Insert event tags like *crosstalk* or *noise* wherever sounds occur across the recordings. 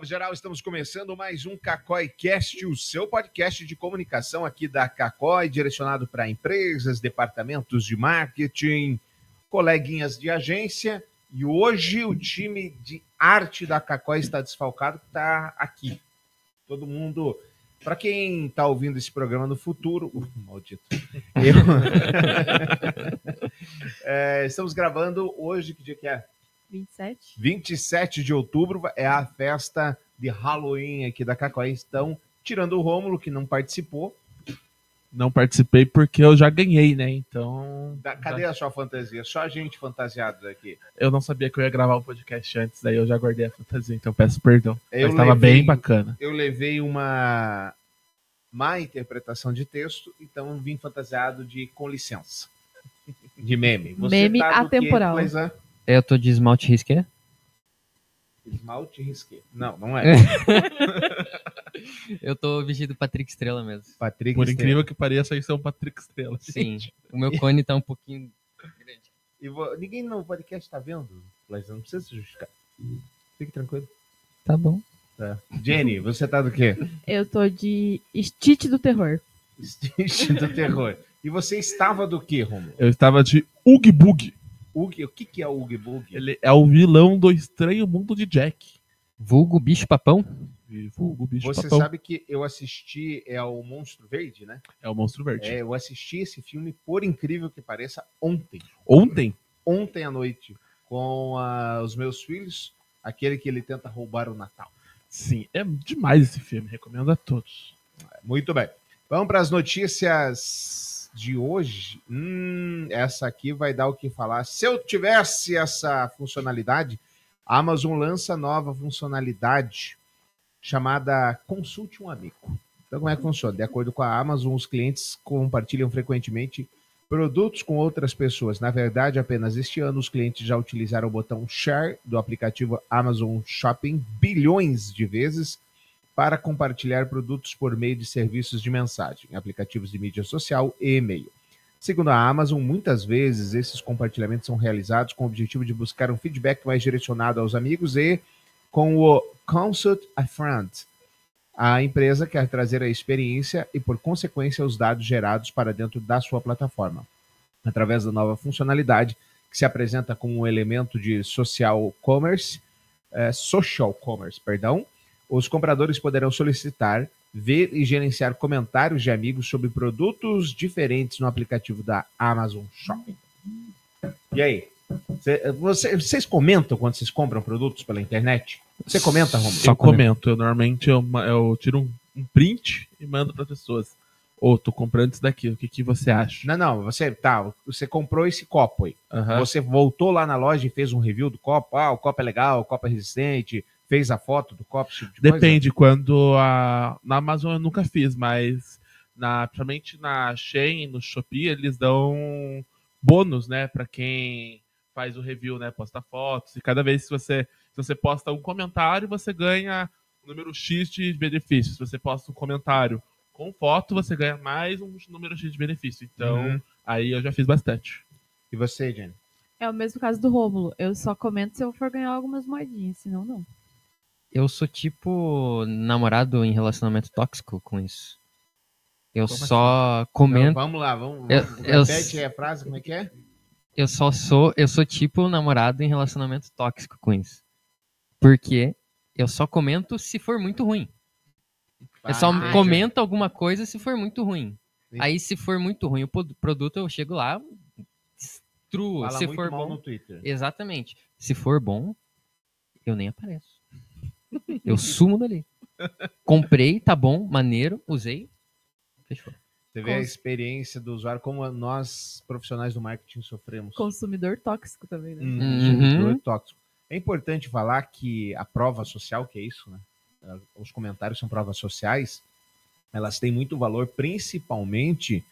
salve geral! Estamos começando mais um Cacói Cast, o seu podcast de comunicação aqui da Cacói, direcionado para empresas, departamentos de marketing, coleguinhas de agência. E hoje o time de arte da Cacói está desfalcado, está aqui. Todo mundo. Para quem está ouvindo esse programa no futuro, uh, maldito. Eu... *laughs* é, estamos gravando hoje, que dia que é? 27. 27 de outubro é a festa de Halloween aqui da Cacoé. Estão tirando o Rômulo, que não participou. Não participei porque eu já ganhei, né? Então. Da, cadê já... a sua fantasia? Só a gente fantasiado aqui. Eu não sabia que eu ia gravar o um podcast antes, daí eu já guardei a fantasia, então peço perdão. Eu Mas estava bem bacana. Eu levei uma má interpretação de texto, então vim fantasiado de com licença. *laughs* De meme. Você meme tá atemporal. Quê, eu tô de esmalte risqué. Esmalte risqué. Não, não é. *laughs* eu tô vestido Patrick Estrela mesmo. Patrick Por Estrela. incrível que pareça, isso é um Patrick Estrela. Sim. O meu cone tá um pouquinho grande. E vou... Ninguém no podcast tá vendo, mas não precisa se justificar. Fique tranquilo. Tá bom. Tá. Jenny, você tá do quê? Eu tô de Stitch do Terror. Stitch do Terror. E você estava do quê, Romulo? Eu estava de Ug Bug. Ug, o que, que é o Ug Bug? Ele é o vilão do Estranho Mundo de Jack. Vulgo Bicho Papão? Vulgo Bicho Você Papão. sabe que eu assisti, é o Monstro Verde, né? É o Monstro Verde. É, eu assisti esse filme, por incrível que pareça, ontem. Ontem? Ontem à noite, com uh, os meus filhos, aquele que ele tenta roubar o Natal. Sim, é demais esse filme, recomendo a todos. Muito bem. Vamos para as notícias de hoje, hum, essa aqui vai dar o que falar. Se eu tivesse essa funcionalidade, a Amazon lança nova funcionalidade chamada Consulte um Amigo. Então, como é que funciona? De acordo com a Amazon, os clientes compartilham frequentemente produtos com outras pessoas. Na verdade, apenas este ano os clientes já utilizaram o botão Share do aplicativo Amazon Shopping bilhões de vezes para compartilhar produtos por meio de serviços de mensagem, aplicativos de mídia social e e-mail. Segundo a Amazon, muitas vezes esses compartilhamentos são realizados com o objetivo de buscar um feedback mais direcionado aos amigos e com o Consult a Friend. A empresa quer trazer a experiência e, por consequência, os dados gerados para dentro da sua plataforma. Através da nova funcionalidade, que se apresenta como um elemento de social commerce, eh, social commerce, perdão, os compradores poderão solicitar, ver e gerenciar comentários de amigos sobre produtos diferentes no aplicativo da Amazon Shopping. E aí? Cê, vocês comentam quando vocês compram produtos pela internet? Você comenta, Romulo? Só comento. Eu, normalmente eu, eu tiro um, um, print e mando para pessoas. Ou oh, tô comprando isso daqui, o que, que você acha? Não, não, você tá, você comprou esse copo aí. Uhum. Você voltou lá na loja e fez um review do copo. Ah, o copo é legal, o copo é resistente, fez a foto do copo? Tipo de Depende, coisa? quando a. Na Amazon eu nunca fiz, mas na, principalmente na Shein, no Shopee, eles dão bônus, né, para quem faz o review, né, posta fotos, e cada vez que você, se você posta um comentário, você ganha um número X de benefícios. Se você posta um comentário com foto, você ganha mais um número X de benefício. Então, uhum. aí eu já fiz bastante. E você, Jenny? É o mesmo caso do Rômulo. Eu só comento se eu for ganhar algumas moedinhas, senão não. Eu sou tipo namorado em relacionamento tóxico com isso. Eu como só assim? comento. Não, vamos lá, vamos. Eu, repete eu, a frase, como é que é? Eu só sou, eu sou tipo namorado em relacionamento tóxico com isso. Porque eu só comento se for muito ruim. Ah, eu só ah, comento já. alguma coisa se for muito ruim. Sim. Aí se for muito ruim o produto, eu chego lá, destruo. Fala se for bom, no Twitter. Exatamente. Se for bom, eu nem apareço. Eu sumo dali. Comprei, tá bom, maneiro, usei, fechou. Você vê a experiência do usuário, como nós, profissionais do marketing, sofremos. Consumidor tóxico também, né? Uhum. Consumidor tóxico. É importante falar que a prova social, que é isso, né? Os comentários são provas sociais, elas têm muito valor, principalmente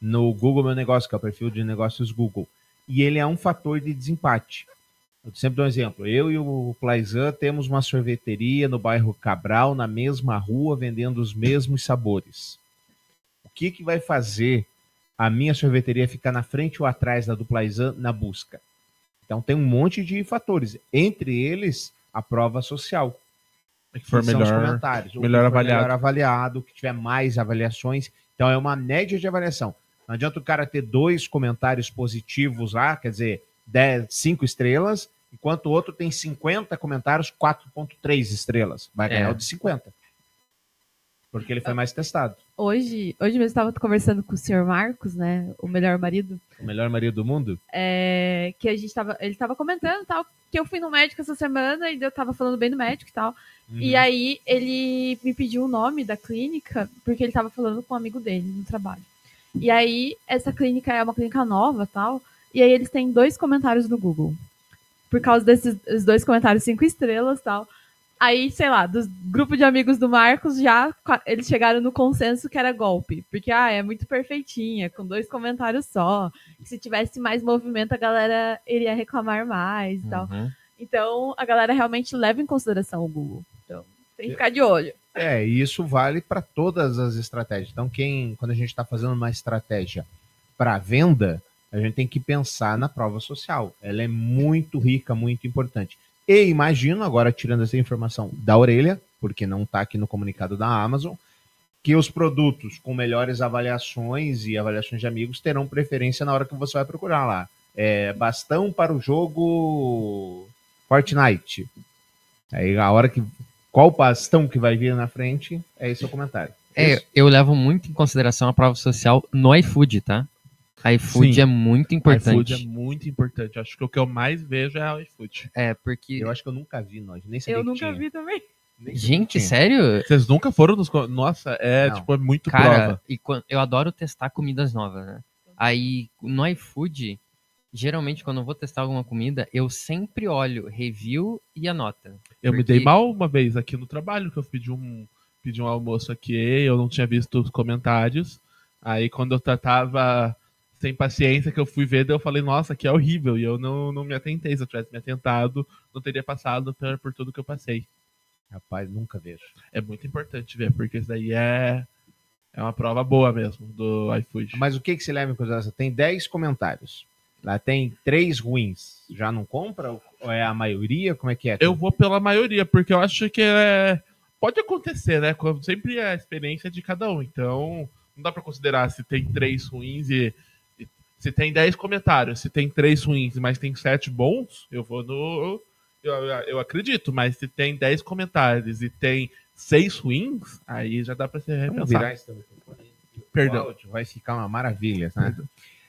no Google Meu Negócio, que é o perfil de negócios Google. E ele é um fator de desempate. Eu sempre dou um exemplo. Eu e o Plaizan temos uma sorveteria no bairro Cabral, na mesma rua, vendendo os mesmos sabores. O que, que vai fazer a minha sorveteria ficar na frente ou atrás da do Plaizan na busca? Então tem um monte de fatores, entre eles a prova social. Que for melhor. comentários. O melhor avaliado. melhor avaliado, que tiver mais avaliações. Então é uma média de avaliação. Não adianta o cara ter dois comentários positivos lá, quer dizer, 10, 5 estrelas, enquanto o outro tem 50 comentários, 4.3 estrelas. Vai ganhar É. o de 50. Porque ele foi mais testado. Hoje, hoje mesmo eu estava conversando com o senhor Marcos, né? O melhor marido. O melhor marido do mundo? é, que a gente tava. Ele tava comentando tal. Que eu fui no médico essa semana e eu tava falando bem do médico e tal. E aí ele me pediu o nome da clínica, porque ele tava falando com um amigo dele no trabalho. E aí, essa clínica é uma clínica nova tal. E aí eles têm dois comentários no Google. Por causa desses dois comentários cinco estrelas tal. Aí, sei lá, do grupo de amigos do Marcos, já eles chegaram no consenso que era golpe. Porque, ah, é muito perfeitinha, com dois comentários só. Se tivesse mais movimento, a galera iria reclamar mais e tal. Uhum. Então, a galera realmente leva em consideração o Google. Então, tem que ficar de olho. É, e isso vale para todas as estratégias. Então, quem, quando a gente está fazendo uma estratégia para venda, a gente tem que pensar na prova social. Ela é muito rica, muito importante. E imagino, agora tirando essa informação da orelha, porque não está aqui no comunicado da Amazon, que os produtos com melhores avaliações e avaliações de amigos terão preferência na hora que você vai procurar lá. É, bastão para o jogo Fortnite. Aí a hora que. Qual bastão que vai vir na frente é esse o comentário. É, eu levo muito em consideração a prova social no iFood, tá? iFood Sim. é muito importante. iFood é muito importante. Acho que o que eu mais vejo é o iFood. É, porque. Eu acho que eu nunca vi nós, nem sabia Eu que nunca tinha. vi também. Nem Gente, tinha. sério? Vocês nunca foram nos. Nossa, é Não. tipo, é muito Cara, prova. e quan- eu adoro testar comidas novas, né? Aí, no iFood, geralmente quando eu vou testar alguma comida, eu sempre olho review e a nota. Eu me porque- dei mal uma vez aqui no trabalho, que eu pedi um, pedi um almoço aqui, eu não tinha visto os comentários. Aí quando eu ta- tava sem paciência, que eu fui ver, daí eu falei, nossa, que é horrível. E eu não, não me atentei. Se eu tivesse me atentado, não teria passado por, por tudo que eu passei. Rapaz, nunca vejo. É muito importante ver, porque isso daí é, é uma prova boa mesmo do iFood. Mas o que, que se leva em consideração? Tem 10 comentários. Lá tem três ruins. Já não compra? Ou é a maioria? Como é que é? Eu vou pela maioria, porque eu acho que é. Pode acontecer, né? Sempre é a experiência de cada um. Então, não dá pra considerar se tem três ruins e. Se tem 10 comentários, se tem três ruins, mas tem sete bons, eu vou no. Eu, eu acredito, mas se tem 10 comentários e tem seis ruins, aí já dá pra se Vamos repensar. Perdão. Áudio vai ficar uma maravilha, né?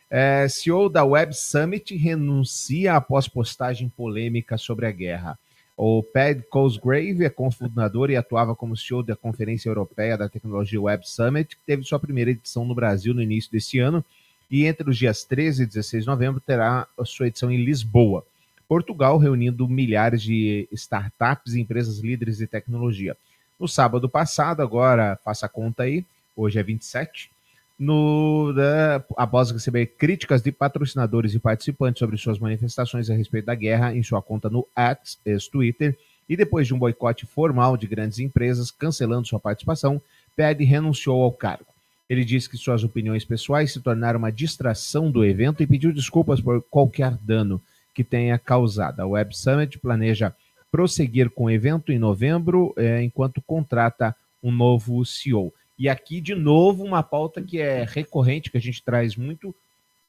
É, CEO da Web Summit renuncia após postagem polêmica sobre a guerra. O Pat Cosgrave é cofundador e atuava como CEO da Conferência Europeia da Tecnologia Web Summit, que teve sua primeira edição no Brasil no início desse ano, e entre os dias 13 e 16 de novembro terá a sua edição em Lisboa, Portugal, reunindo milhares de startups e empresas líderes de tecnologia. No sábado passado, agora faça a conta aí, hoje é 27, no, da, após receber críticas de patrocinadores e participantes sobre suas manifestações a respeito da guerra em sua conta no X, ex-Twitter, e depois de um boicote formal de grandes empresas cancelando sua participação, Ped renunciou ao cargo. Ele disse que suas opiniões pessoais se tornaram uma distração do evento e pediu desculpas por qualquer dano que tenha causado. A Web Summit planeja prosseguir com o evento em novembro, eh, enquanto contrata um novo CEO. E aqui, de novo, uma pauta que é recorrente, que a gente traz muito,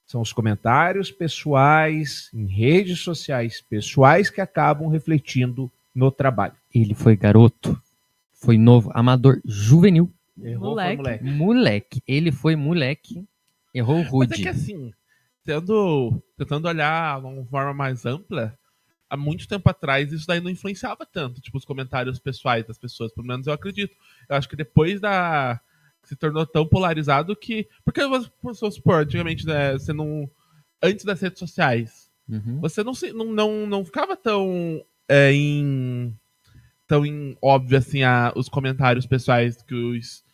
são os comentários pessoais em redes sociais pessoais que acabam refletindo no trabalho. Ele foi garoto, foi novo, amador, juvenil, Errou, Moleque. foi moleque. moleque. Ele foi moleque, errou Mas é rude. que assim, tendo, tentando olhar de uma forma mais ampla, há muito tempo atrás isso daí não influenciava tanto, tipo, os comentários pessoais das pessoas, pelo menos eu acredito. Eu acho que depois da. se tornou tão polarizado que. Porque, vamos supor, antigamente, né, você não. Antes das redes sociais, Uhum. você não, se, não, não, não ficava tão é, em. tão em óbvio assim a, os comentários pessoais que, os,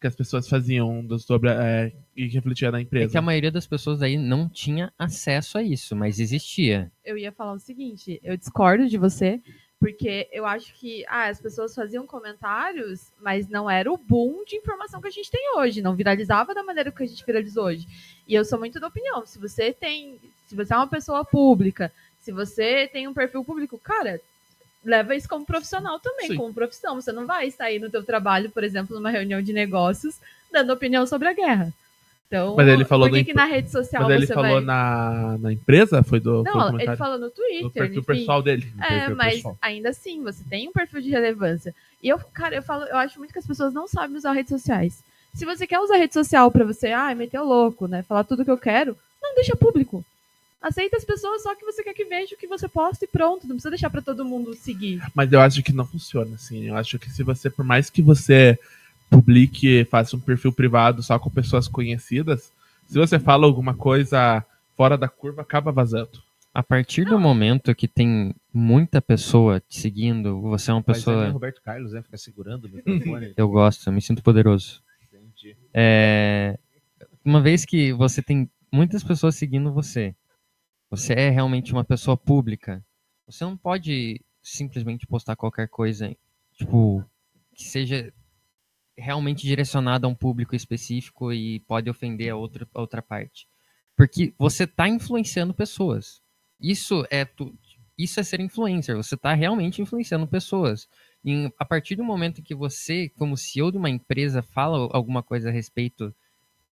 que as pessoas faziam do- sobre é, e que refletia na É empresa. que a maioria das pessoas aí não tinha acesso a isso, mas existia. Eu ia falar o seguinte, eu discordo de você, porque eu acho que ah, as pessoas faziam comentários, mas não era o boom de informação que a gente tem hoje, não viralizava da maneira que a gente viralizou hoje. E eu sou muito da opinião, se você tem, se você é uma pessoa pública, se você tem um perfil público, cara, leva isso como profissional também, Sim. como profissão. Você não vai sair no teu trabalho, por exemplo, numa reunião de negócios, dando opinião sobre a guerra. Então, Mas ele falou por que, no que na rede social Quando ele você falou vai... na, na empresa, foi do, foi Não, ele comentário? falou no Twitter, do perfil enfim. pessoal dele. É, mas pessoal. ainda assim, você tem um perfil de relevância. E eu, cara, eu falo, eu acho muito que as pessoas não sabem usar redes sociais. Se você quer usar rede social pra você, ah, meter o louco, né? Falar tudo que eu quero, não deixa público. Aceita as pessoas só que você quer que veja o que você posta e pronto. Não precisa deixar pra todo mundo seguir. Mas eu acho que não funciona assim. Eu acho que se você, por mais que você publique, faça um perfil privado só com pessoas conhecidas, se você fala alguma coisa fora da curva, acaba vazando. A partir do momento que tem muita pessoa te seguindo, você é uma Mas é pessoa. Roberto Carlos, né? Fica segurando o microfone. *laughs* Eu gosto, eu me sinto poderoso. Entendi. É, Uma vez que você tem muitas pessoas seguindo você, você é realmente uma pessoa pública, você não pode simplesmente postar qualquer coisa, tipo, que seja realmente direcionada a um público específico e pode ofender a outra, a outra parte. Porque você está influenciando pessoas. Isso é tu, isso é ser influencer. Você está realmente influenciando pessoas. E a partir do momento que você, como CEO de uma empresa, fala alguma coisa a respeito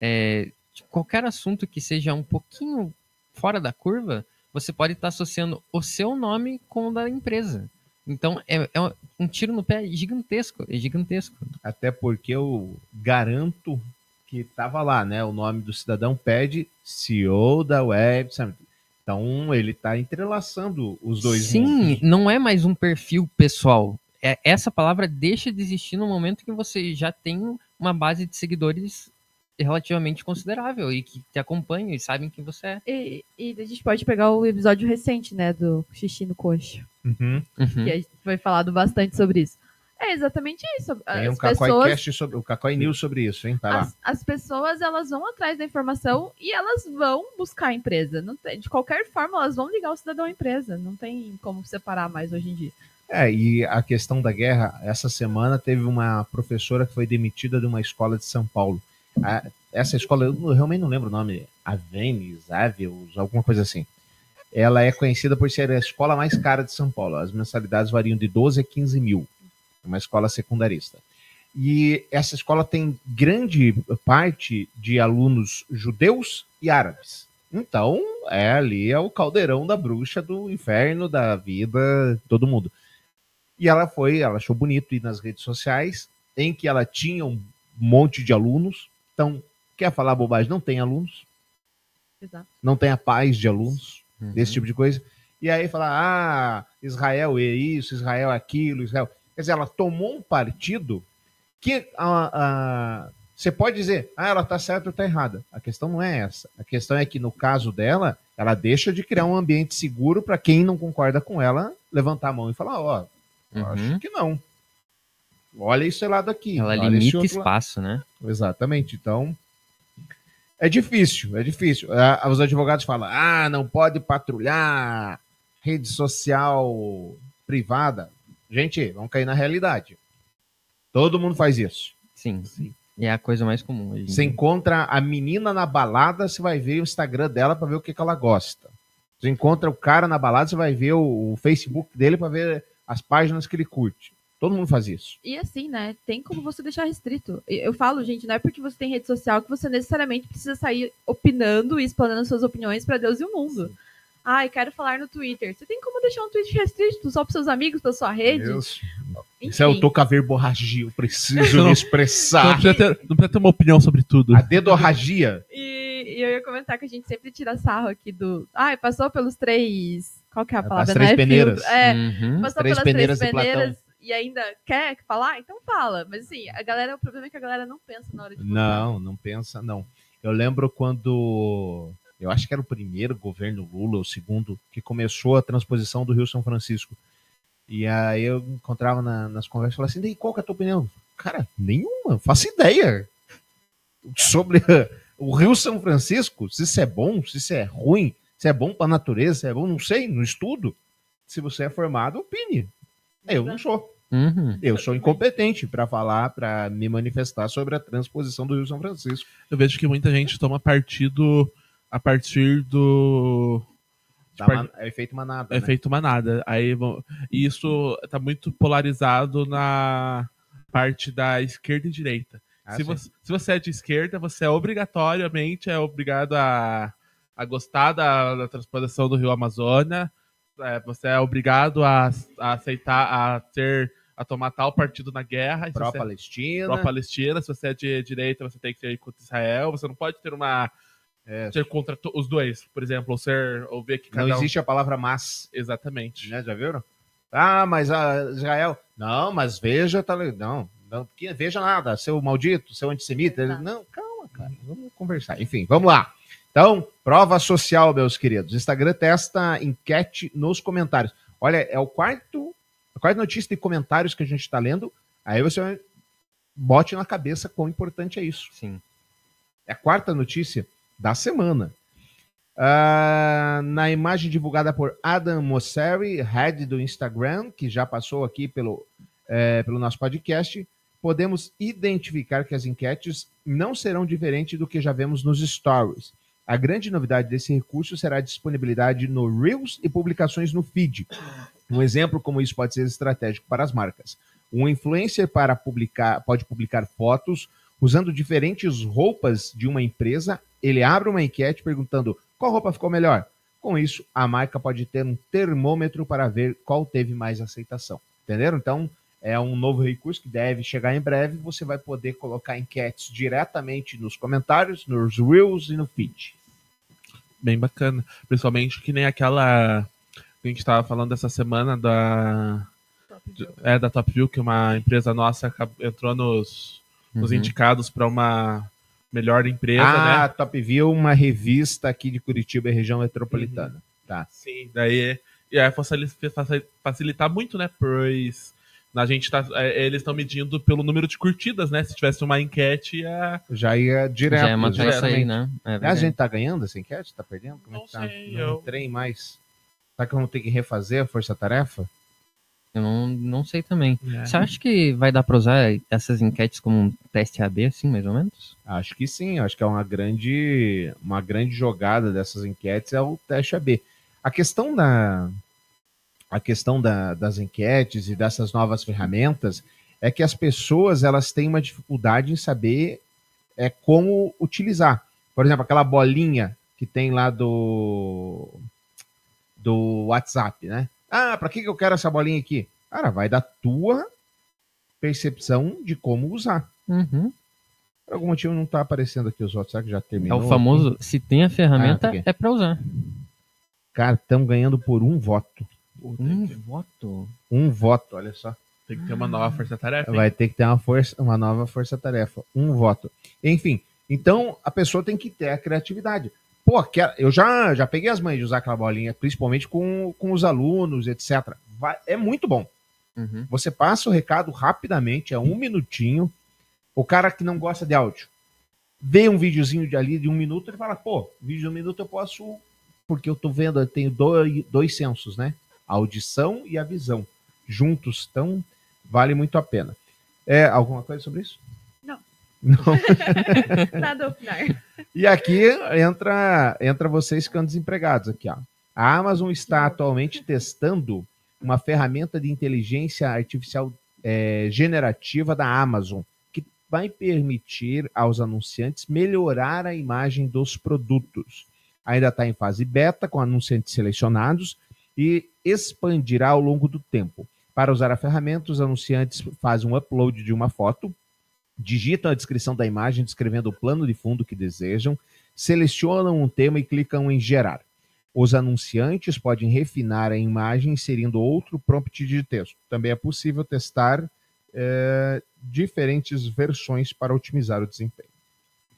é, de qualquer assunto que seja um pouquinho fora da curva, você pode estar associando o seu nome com o da empresa. Então é, é um tiro no pé gigantesco, é gigantesco. Até porque eu garanto que tava lá, né? O nome do cidadão pede CEO da Web Summit. Então ele tá entrelaçando os dois Sim, mundos. não é mais um perfil pessoal. É, essa palavra deixa de existir no momento que você já tem uma base de seguidores relativamente considerável e que te acompanham e sabem quem você é. E, e a gente pode pegar o episódio recente, né, do xixi no coxo. Uhum. Uhum. Que a gente foi falado bastante sobre isso. É exatamente isso. Tem um As Cacói pessoas, sobre o Cacói News sobre isso, hein? Tá lá. as, as pessoas, elas vão atrás da informação e elas vão buscar a empresa. Não tem- de qualquer forma, elas vão ligar o cidadão à empresa. Não tem como separar mais hoje em dia. É, e a questão da guerra, essa semana teve uma professora que foi demitida de uma escola de São Paulo. A- essa escola, eu realmente não lembro o nome, Avenes, Avios, alguma coisa assim. Ela é conhecida por ser a escola mais cara de São Paulo. As mensalidades variam de 12 a 15 mil. É uma escola secundarista. E essa escola tem grande parte de alunos judeus e árabes. Então, é ali é o caldeirão da bruxa do inferno, da vida, todo mundo. E ela foi, ela achou bonito ir nas redes sociais, em que ela tinha um monte de alunos. Então, quer falar bobagem? Não tem alunos, Exato. não tem a paz de alunos, Uhum. desse tipo de coisa. E aí falar, ah, Israel é isso, Israel é aquilo, Israel. Quer dizer, ela tomou um partido que ah, ah, você pode dizer, ah, ela tá certa ou tá errada. A questão não é essa. A questão é que, no caso dela, ela deixa de criar um ambiente seguro para quem não concorda com ela levantar a mão e falar, ó, eu Uhum. acho que não. Olha esse lado aqui. Ela limita lado. espaço, né? Exatamente. Então, é difícil, é difícil. Ah, Os advogados falam, ah, não pode patrulhar rede social privada. Gente, vamos cair na realidade. Todo mundo faz isso. Sim. E é a coisa mais comum. em Você encontra a menina na balada, você vai ver o Instagram dela para ver o que, que ela gosta. Você encontra o cara na balada, você vai ver o, o Facebook dele para ver as páginas que ele curte. Todo mundo faz isso. E assim, né? Tem como você deixar restrito. Eu falo, gente, não é porque você tem rede social que você necessariamente precisa sair opinando e explanando suas opiniões para Deus e o mundo. Ai, quero falar no Twitter. Você tem como deixar um tweet restrito só para seus amigos, para sua rede? Deus. Enfim. Isso é eu tô com a verborragia, eu preciso *laughs* me Não expressar. precisa, ter, não precisa ter uma opinião sobre tudo. A dedorragia. E, e eu ia comentar que a gente sempre tira sarro aqui do. Ai, passou pelos três. Qual que é a As palavra? três Não é peneiras. É, Uhum. passou três pelas peneiras três peneiras e ainda quer falar? Então fala. Mas assim, a galera, o problema é que a galera não pensa na hora de votar. Não, não pensa, não. Eu lembro quando. Eu acho que era o primeiro governo Lula, o segundo, que começou a transposição do Rio São Francisco. E aí eu encontrava na- nas conversas e falava assim: daí qual que é a tua opinião? Cara, nenhuma, faço ideia. Sobre *laughs* o Rio São Francisco, se isso é bom, se isso é ruim, se é bom para a natureza, se é bom, não sei, no estudo. Se você é formado, opine. Eu não sou. Uhum. Eu sou incompetente para falar, para me manifestar sobre a transposição do Rio São Francisco. Eu vejo que muita gente toma partido a partir do Tipo, man- é efeito manada. É né? feito manada. Aí e isso tá muito polarizado na parte da esquerda e direita. Ah, se, você, se você é de esquerda, você é obrigatoriamente é obrigado a, a gostar da, da transposição do Rio Amazônia. É, você é obrigado a, a aceitar, a ter, a tomar tal partido na guerra. Se você é Pró-Palestina. pró-Palestina, se você é de direita, você tem que ser contra Israel. Você não pode ter uma É, ser contra os dois, por exemplo, ou ser ou ver que cada não um- existe a palavra mas, exatamente. né? Já viram? Ah, mas a Israel. Não, mas veja, tá Não, não porque veja nada, seu maldito, seu antissemita. Ele-. Não, calma, cara. Vamos conversar. Enfim, vamos lá. Então, prova social, meus queridos. Instagram testa enquete nos comentários. Olha, é o quarto, a quarta notícia de comentários que a gente está lendo. Aí você bote na cabeça quão importante é isso. Sim. É a quarta notícia da semana. Ah, na imagem divulgada por Adam Mosseri, head do Instagram, que já passou aqui pelo, eh, pelo nosso podcast, podemos identificar que as enquetes não serão diferentes do que já vemos nos stories. A grande novidade desse recurso será a disponibilidade no Reels e publicações no feed. Um exemplo como isso pode ser estratégico para as marcas. Um influencer para publicar, pode publicar fotos usando diferentes roupas de uma empresa. Ele abre uma enquete perguntando qual roupa ficou melhor. Com isso, a marca pode ter um termômetro para ver qual teve mais aceitação. Entenderam? Então, é um novo recurso que deve chegar em breve. Você vai poder colocar enquetes diretamente nos comentários, nos Reels e no feed. Bem bacana. Principalmente que nem aquela que a gente estava falando essa semana da, é, da Top View, que uma empresa nossa entrou nos, nos Uhum. indicados para uma melhor empresa, ah, né? Top View, uma revista aqui de Curitiba e região metropolitana. Tá. Sim, daí faci- facilitar muito, né? Pois a gente tá, é, eles estão medindo pelo número de curtidas, né? Se tivesse uma enquete, ia. Já ia direto. Já é matar isso aí, né? É a gente tá ganhando essa enquete? Tá perdendo? Como é Não que tá? sei, não eu- entrei mais. Será que eu vou ter que refazer a força-tarefa? Eu não, não sei também. É. Você acha que vai dar pra usar essas enquetes como um teste AB, assim, mais ou menos? Acho que sim, acho que é uma grande, uma grande jogada dessas enquetes é o teste AB. A questão da a questão da- das enquetes e dessas novas ferramentas é que as pessoas elas têm uma dificuldade em saber é como utilizar. Por exemplo, aquela bolinha que tem lá do do WhatsApp, né? Ah, para que que eu quero essa bolinha aqui? Cara, vai da tua percepção de como usar. Uhum. Por algum motivo não tá aparecendo aqui os outros. Será que já É terminou? o famoso, se tem a ferramenta, Ah, ok. é pra usar. Cara, estão ganhando por um voto. Um que- voto. Um voto, olha só. Tem que ter uma nova força-tarefa. Vai ter que ter uma, força, uma nova força-tarefa. Um voto. Enfim, então a pessoa tem que ter a criatividade. Pô, quer- eu já, já peguei as mães de usar aquela bolinha, principalmente com, com os alunos, etc. Vai- é muito bom. Uhum. Você passa o recado rapidamente, é um minutinho. O cara que não gosta de áudio vê um videozinho de ali de um minuto, ele fala, pô, vídeo de um minuto eu posso. Porque eu tô vendo, eu tenho dois, dois sensos, né? A audição e a visão. Juntos, então vale muito a pena. É, alguma coisa sobre isso? Não. Não. *laughs* Nada a opinar. E aqui entra, entra vocês ficando desempregados aqui, ó. A Amazon está atualmente testando uma ferramenta de inteligência artificial eh, generativa da Amazon que vai permitir aos anunciantes melhorar a imagem dos produtos. Ainda está em fase beta com anunciantes selecionados e expandirá ao longo do tempo. Para usar a ferramenta, os anunciantes fazem um upload de uma foto, digitam a descrição da imagem descrevendo o plano de fundo que desejam, selecionam um tema e clicam em gerar. Os anunciantes podem refinar a imagem inserindo outro prompt de texto. Também é possível testar eh, diferentes versões para otimizar o desempenho.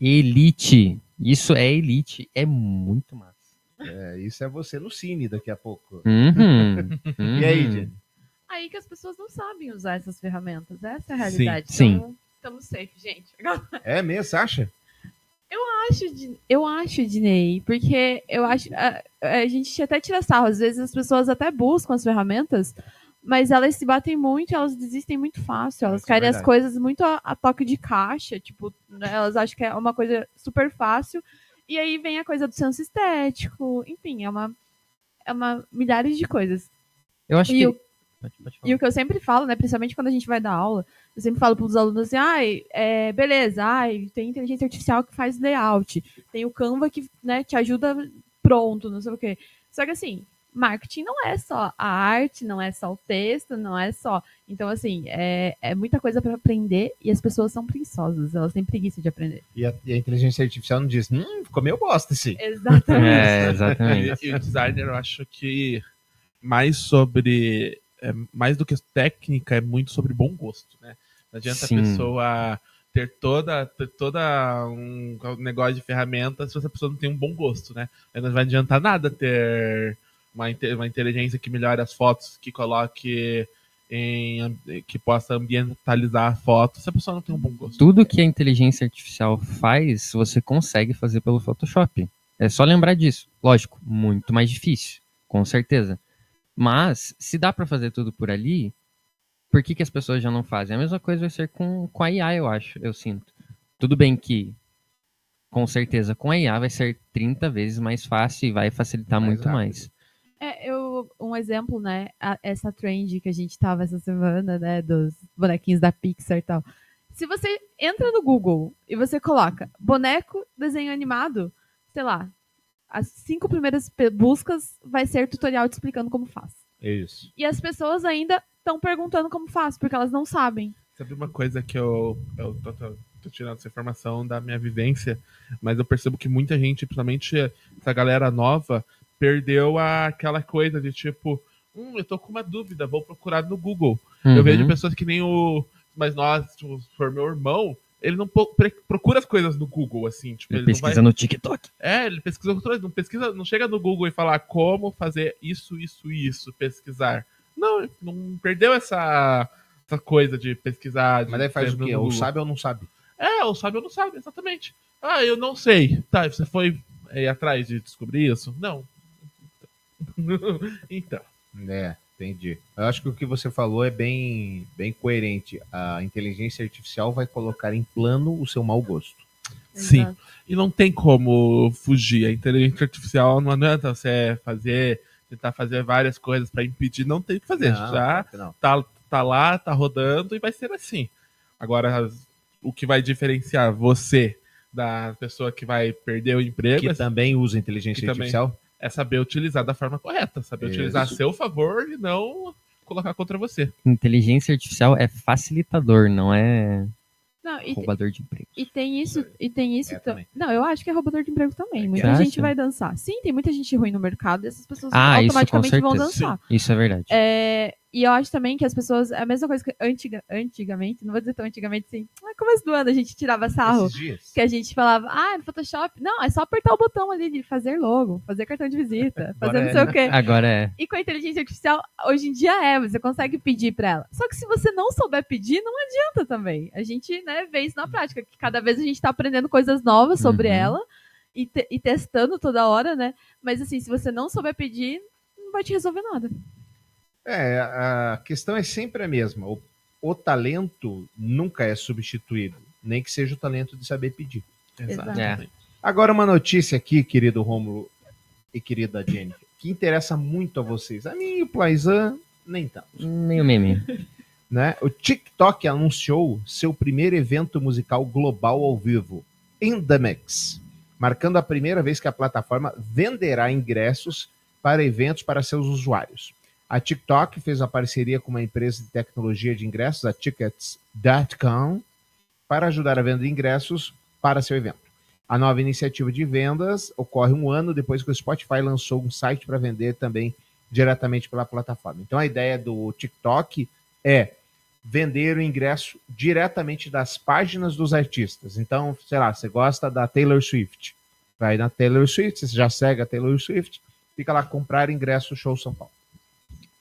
Elite. Isso é elite. É muito massa. É, isso é você no Cine daqui a pouco. Uhum. *laughs* E aí, Uhum. Jenny? Aí que as pessoas não sabem usar essas ferramentas. Essa é a realidade. sim. Então, estamos safe, gente. É mesmo, você acha? Eu acho, eu acho, Dinei, porque eu acho. A, a gente até tira sarro, às vezes as pessoas até buscam as ferramentas, mas elas se batem muito, elas desistem muito fácil, elas Isso é querem as verdade. coisas muito a, a toque de caixa, tipo, né, elas acham que é uma coisa super fácil, e aí vem a coisa do senso estético, enfim, é uma. é uma milhares de coisas. Eu acho E que. o- Pode- pode E o que eu sempre falo, né, principalmente quando a gente vai dar aula, eu sempre falo para os alunos assim, ai, é, beleza, ai, tem inteligência artificial que faz layout, tem o Canva que, né, te ajuda pronto, não sei o quê. Só que assim, marketing não é só a arte, não é só o texto, não é só. Então, assim, é, é muita coisa para aprender e as pessoas são preguiçosas, elas têm preguiça de aprender. E a, e a inteligência artificial não diz, hum, ficou meio bosta esse. Exatamente. *laughs* É, exatamente. E, e o designer, eu acho que mais sobre. é, mais do que técnica, é muito sobre bom gosto, né? Não adianta Sim. a pessoa ter toda, ter toda um negócio de ferramentas se essa pessoa não tem um bom gosto, né? Aí Não vai adiantar nada ter uma, uma inteligência que melhore as fotos, que coloque em que possa ambientalizar a foto, se a pessoa não tem um bom gosto. Tudo que a inteligência artificial faz, você consegue fazer pelo Photoshop. É só lembrar disso. Lógico, muito mais difícil, com certeza. Mas, se dá pra fazer tudo por ali, por que, que as pessoas já não fazem? A mesma coisa vai ser com, com a IA, eu acho, eu sinto. Tudo bem que, com certeza, com a IA vai ser 30 vezes mais fácil e vai facilitar Mais muito rápido. mais. É, eu, um exemplo, né? a- essa trend que a gente tava essa semana, né? Dos bonequinhos da Pixar e tal. Se você entra no Google e você coloca boneco, desenho animado, sei lá, as cinco primeiras buscas vai ser tutorial te explicando como faz. Isso. E as pessoas ainda estão perguntando como faz, porque elas não sabem. Sabe uma coisa que eu, eu tô, tô- tô tirando essa informação da minha vivência, mas eu percebo que muita gente, principalmente essa galera nova, perdeu a- aquela coisa de tipo, hum, eu tô com uma dúvida, vou procurar no Google. Eu Uhum. vejo pessoas que nem o. Mas nós, tipo, se for meu irmão, ele não procura as coisas no Google, assim, tipo, Ele ele, não vai. pesquisa no TikTok. É, ele pesquisa não pesquisa, não chega no Google e fala como fazer isso, isso, isso, pesquisar. Não, não perdeu essa, essa coisa de pesquisar. de Mas daí faz o quê? Ou sabe ou não sabe? É, ou sabe ou não sabe, exatamente. Ah, eu não sei. Tá, você foi é, atrás de descobrir isso? Não. *laughs* então. É, entendi. Eu acho que o que você falou é bem, bem coerente. A inteligência artificial vai colocar em plano o seu mau gosto. Sim. Exato. E não tem como fugir. A inteligência artificial não adianta você fazer, tentar fazer várias coisas para impedir, não tem o que fazer. Não, Já não. tá, tá lá, tá rodando e vai ser assim. Agora, o que vai diferenciar você da pessoa que vai perder o emprego Que é, também usa inteligência Que também. É saber utilizar da forma correta, saber Isso. utilizar a seu favor e não colocar contra você. Inteligência artificial é facilitador, não é Não, roubador de emprego. e tem isso, e tem isso É, tam- também. Não, eu acho que é roubador de emprego também. Você Muita acha? gente vai dançar. Sim, tem muita gente ruim no mercado e essas pessoas Ah, isso automaticamente vão certeza. dançar. Isso é verdade. É, e eu acho também que as pessoas. É a mesma coisa que antiga, antigamente, não vou dizer tão antigamente assim. No começo do ano a gente tirava sarro. Que a gente falava, ah, no Photoshop. Não, é só apertar o botão ali de fazer logo, fazer cartão de visita, fazer não sei é. o quê. Agora é. E com a inteligência artificial, hoje em dia é, você consegue pedir pra ela. Só que se você não souber pedir, não adianta também. A gente, né, vê isso na prática, que cada vez a gente tá aprendendo coisas novas sobre Uhum. ela e, te- e testando toda hora, né? Mas assim, se você não souber pedir, não vai te resolver nada. É, a questão é sempre a mesma. O, o talento nunca é substituído, nem que seja o talento de saber pedir. Exatamente. Agora uma notícia aqui, querido Rômulo e querida Jennifer, que interessa muito a vocês. A mim e o Plaizan, nem tanto. Meio meme. né? O TikTok anunciou seu primeiro evento musical global ao vivo, In The Mix, marcando a primeira vez que a plataforma venderá ingressos para eventos para seus usuários. A TikTok fez a parceria com uma empresa de tecnologia de ingressos, a Tickets.com, para ajudar a venda de ingressos para seu evento. A nova iniciativa de vendas ocorre um ano depois que o Spotify lançou um site para vender também diretamente pela plataforma. Então a ideia do TikTok é vender o ingresso diretamente das páginas dos artistas. Então, sei lá, você gosta da Taylor Swift. Vai na Taylor Swift, você já segue a Taylor Swift, fica lá comprar ingresso show São Paulo.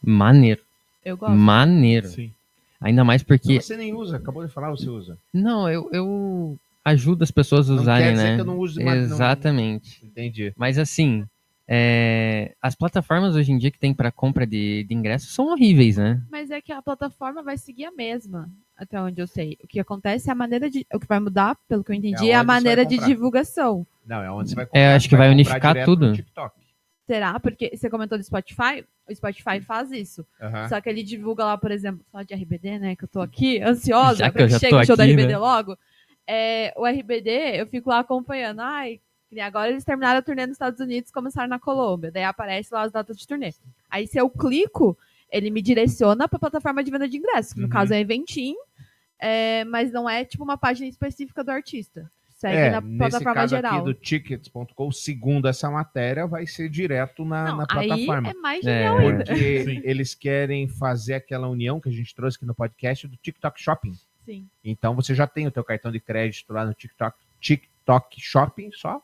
Maneiro. Eu gosto. Maneiro. Sim. Ainda mais porque. Você nem usa, acabou de falar, você usa. Não, eu, eu ajudo as pessoas a Não usarem, quer dizer né? que eu não use, mas não- Exatamente. Entendi. Mas assim, é, as plataformas hoje em dia que tem para compra de, de ingressos são horríveis, né? Mas é que a plataforma vai seguir a mesma, até onde eu sei. O que acontece é a maneira de. O que vai mudar, pelo que eu entendi, É é, a maneira vai de comprar. divulgação. Não, é onde você vai É, acho que vai comprar unificar tudo. no TikTok. Será? Porque você comentou do Spotify, o Spotify faz isso. Aham. Só que ele divulga lá, por exemplo, só de RBD, né? Que eu tô aqui, ansiosa, Já que que já chegue o show da aqui, RBD né? logo. É, o RBD, eu fico lá acompanhando. Ai, agora eles terminaram a turnê nos Estados Unidos e começaram na Colômbia. Daí aparece lá as datas de turnê. Aí se eu clico, ele me direciona pra plataforma de venda de ingressos, que no Uhum. caso é Eventim, é, mas não é tipo uma página específica do artista. Segue É, na nesse plataforma caso geral. aqui do tickets.com, segundo essa matéria, vai ser direto na, Não, na aí plataforma. é mais É. genial ainda. Porque *laughs* Sim. eles querem fazer aquela união que a gente trouxe aqui no podcast do TikTok Shopping. Sim. Então você já tem o teu cartão de crédito lá no TikTok, TikTok Shopping, só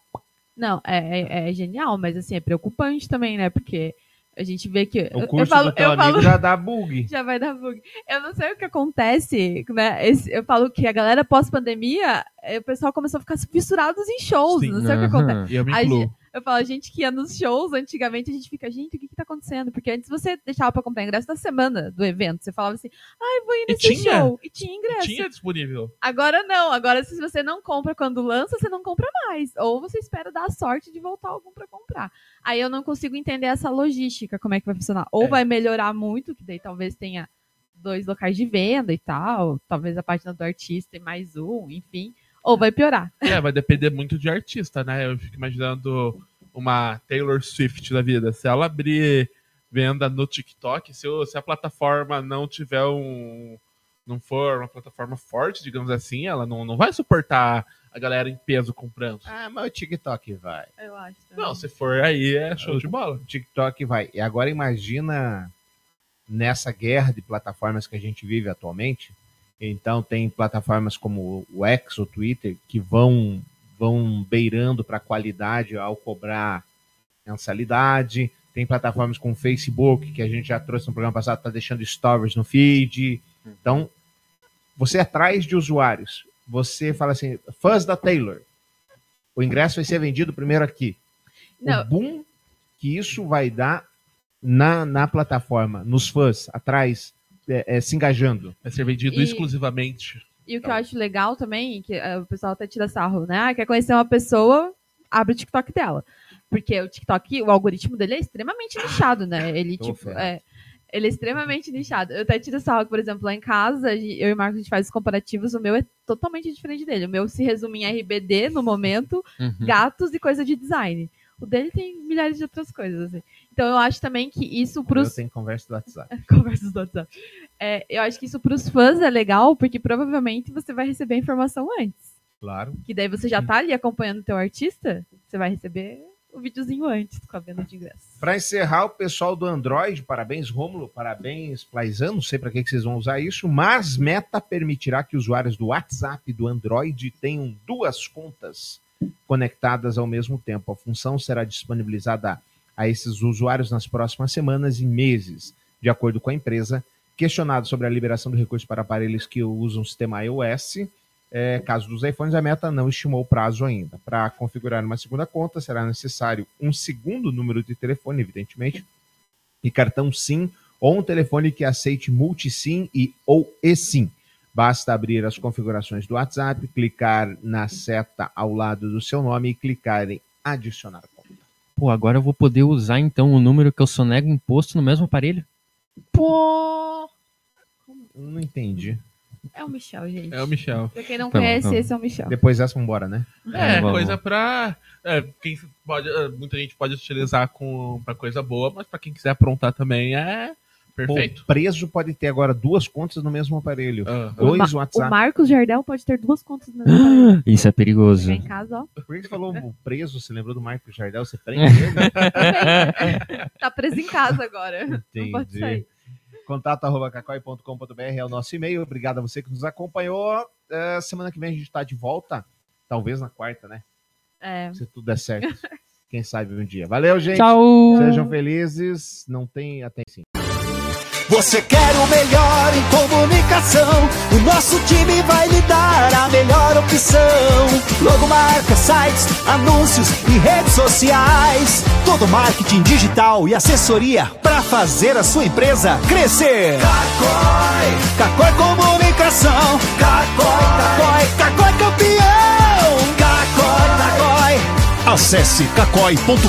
Não, é, é- é genial, mas assim, é preocupante também, né? Porque a gente vê que. o eu- curso eu falo, do teu eu amigo falo, já dá bug. *laughs* já vai dar bug. Eu não sei o que acontece, né? Esse- eu falo que a galera pós-pandemia, eh, o pessoal começou a ficar fissurados em shows. Sim. Não sei o que acontece. Eu me A incluo. Eu falo, a gente que ia nos shows antigamente, a gente fica, gente, o que que tá acontecendo? Porque antes você deixava pra comprar ingresso na semana do evento. Você falava assim, ai, vou ir E nesse tinha. show. E tinha ingresso. Tinha disponível. Agora não, agora se você não compra quando lança, você não compra mais. Ou você espera dar a sorte de voltar algum pra comprar. Aí eu não consigo entender essa logística, como é que vai funcionar. Ou É. vai melhorar muito, que daí talvez tenha dois locais de venda e tal, talvez a página do artista e mais um, enfim. Ou vai piorar. É, vai depender muito de artista, né? Eu fico imaginando uma Taylor Swift da vida. Se ela abrir venda no TikTok, se, o- se a plataforma não tiver um. não for uma plataforma forte, digamos assim, ela não, não vai suportar a galera em peso comprando. Ah, mas o TikTok vai. Eu acho. Não, se for aí, é show de bola. O TikTok vai. E agora imagina nessa guerra de plataformas que a gente vive atualmente. Então tem plataformas como o X, o Twitter, que vão vão beirando para qualidade ao cobrar mensalidade. Tem plataformas como o Facebook, que a gente já trouxe no programa passado, tá deixando stories no feed. Então, você atrás de usuários, você fala assim, fãs da Taylor, o ingresso vai ser vendido primeiro aqui. Não. O boom que isso vai dar na, na plataforma, nos fãs, atrás, é, é, se engajando. Vai ser vendido E- exclusivamente. E o que eu acho legal também, que eh, o pessoal até tira sarro, né? Ah, quer conhecer uma pessoa, abre o TikTok dela. Porque o TikTok, o algoritmo dele é extremamente nichado, né? *laughs* Ele, Tô tipo, é, ele é extremamente nichado. Eu até tiro sarro, por exemplo, lá em casa, eu e o Marcos, a gente faz os comparativos, o meu é totalmente diferente dele. O meu se resume em RBD, no momento, Uhum. gatos e coisa de design. O dele tem milhares de outras coisas, assim. Então eu acho também que isso Eu pros tenho conversa do WhatsApp. *laughs* conversas do WhatsApp. É, eu acho que isso pros fãs é legal, porque provavelmente você vai receber a informação antes. Claro. Que daí você já tá ali acompanhando o teu artista, você vai receber o videozinho antes com a venda de ingresso. Para encerrar, o pessoal do Android, parabéns, Rômulo, parabéns, Plaizan, não sei para que, que vocês vão usar isso, mas Meta permitirá que usuários do WhatsApp e do Android tenham duas contas conectadas ao mesmo tempo. A função será disponibilizada a esses usuários nas próximas semanas e meses, de acordo com a empresa. Questionado sobre a liberação do recurso para aparelhos que usam o sistema iOS, é, caso dos iPhones, a Meta não estimou o prazo ainda. Para configurar uma segunda conta, será necessário um segundo número de telefone, evidentemente, e cartão SIM ou um telefone que aceite multisim e ou eSIM. Basta abrir as configurações do WhatsApp, clicar na seta ao lado do seu nome e clicar em adicionar conta. Pô, agora eu vou poder usar então o número que eu sonego imposto no mesmo aparelho? Pô! Não entendi. É o Michel, gente. É o Michel. Pra quem não Tá bom, conhece, tá bom. esse é o Michel. Depois dessa, vambora, né? É, vamos. coisa pra. é, quem pode, é, muita gente pode utilizar com, pra coisa boa, mas pra quem quiser aprontar também é perfeito. O preso pode ter agora duas contas no mesmo aparelho. O, Dois o WhatsApp. Marcos Jardel pode ter duas contas no mesmo aparelho. Isso é perigoso. Em casa, ó. Por que você falou o preso? Você lembrou do Marco Jardel? Você prende *laughs* ele? Tá preso em casa agora. Não pode Entendi. sair. Contato arroba cacói.com.br é o nosso e-mail. Obrigado a você que nos acompanhou. É, semana que vem a gente está de volta. Talvez na quarta, né? É. Se tudo der certo. Quem sabe um dia. Valeu, gente. Tchau! Sejam felizes. Não tem até sim. Você quer o melhor em comunicação? O nosso time vai lhe dar a melhor opção. Logomarca, sites, anúncios e redes sociais. Todo marketing digital e assessoria para fazer a sua empresa crescer. Cacói, Cacói Comunicação. Cacói, Cacói, Cacói campeão. Cacói, Cacói. Acesse cacói.com.br.